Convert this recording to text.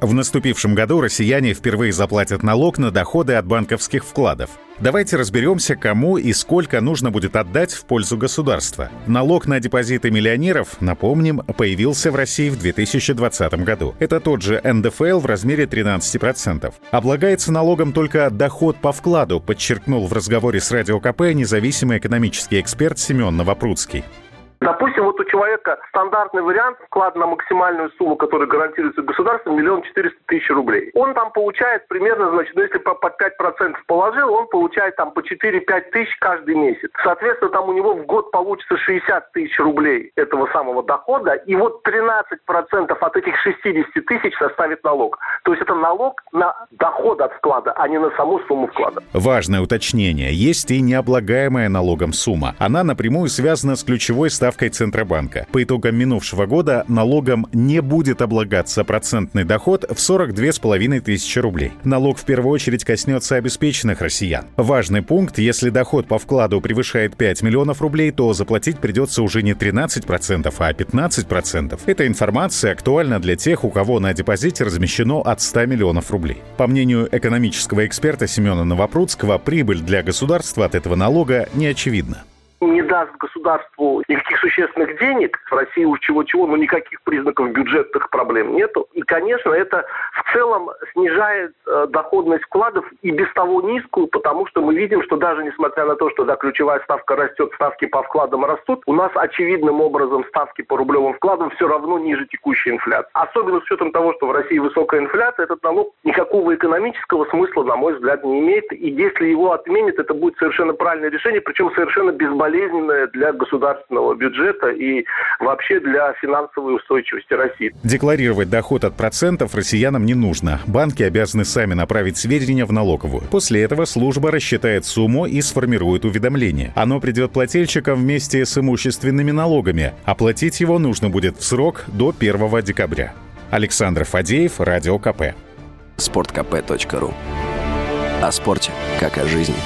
В наступившем году россияне впервые заплатят налог на доходы от банковских вкладов. Давайте разберемся, кому и сколько нужно будет отдать в пользу государства. Налог на депозиты миллионеров, напомним, появился в России в 2020 году. Это тот же НДФЛ в размере 13%. Облагается налогом только доход по вкладу, подчеркнул в разговоре с Радио КП независимый экономический эксперт Семен Новопрудский. Допустим, вот у человека стандартный вариант вклад на максимальную сумму, которая гарантируется государством, миллион четыреста тысяч рублей. Он там получает примерно, значит, ну, если по, по 5% положил, он получает там по 4-5 тысяч каждый месяц. Соответственно, там у него в год получится 60 тысяч рублей этого самого дохода, и вот 13% от этих 60 тысяч составит налог. То есть это налог на доход от вклада, а не на саму сумму вклада. Важное уточнение. Есть и необлагаемая налогом сумма. Она напрямую связана с ключевой ставкой ставкой Центробанка. По итогам минувшего года налогом не будет облагаться процентный доход в 42,5 тысячи рублей. Налог в первую очередь коснется обеспеченных россиян. Важный пункт, если доход по вкладу превышает 5 миллионов рублей, то заплатить придется уже не 13%, а 15%. Эта информация актуальна для тех, у кого на депозите размещено от 100 миллионов рублей. По мнению экономического эксперта Семена Новопрудского, прибыль для государства от этого налога не очевидна не даст государству никаких существенных денег, в России уж чего-чего, но никаких признаков бюджетных проблем нету. И, конечно, это в целом снижает э, доходность вкладов и без того низкую, потому что мы видим, что даже несмотря на то, что да, ключевая ставка растет, ставки по вкладам растут, у нас очевидным образом ставки по рублевым вкладам все равно ниже текущей инфляции. Особенно с учетом того, что в России высокая инфляция, этот налог никакого экономического смысла, на мой взгляд, не имеет. И если его отменят, это будет совершенно правильное решение, причем совершенно безболезненно болезненное для государственного бюджета и вообще для финансовой устойчивости России. Декларировать доход от процентов россиянам не нужно. Банки обязаны сами направить сведения в налоговую. После этого служба рассчитает сумму и сформирует уведомление. Оно придет плательщикам вместе с имущественными налогами. Оплатить его нужно будет в срок до 1 декабря. Александр Фадеев, Радио КП. Спорткп.ру О спорте, как о жизни.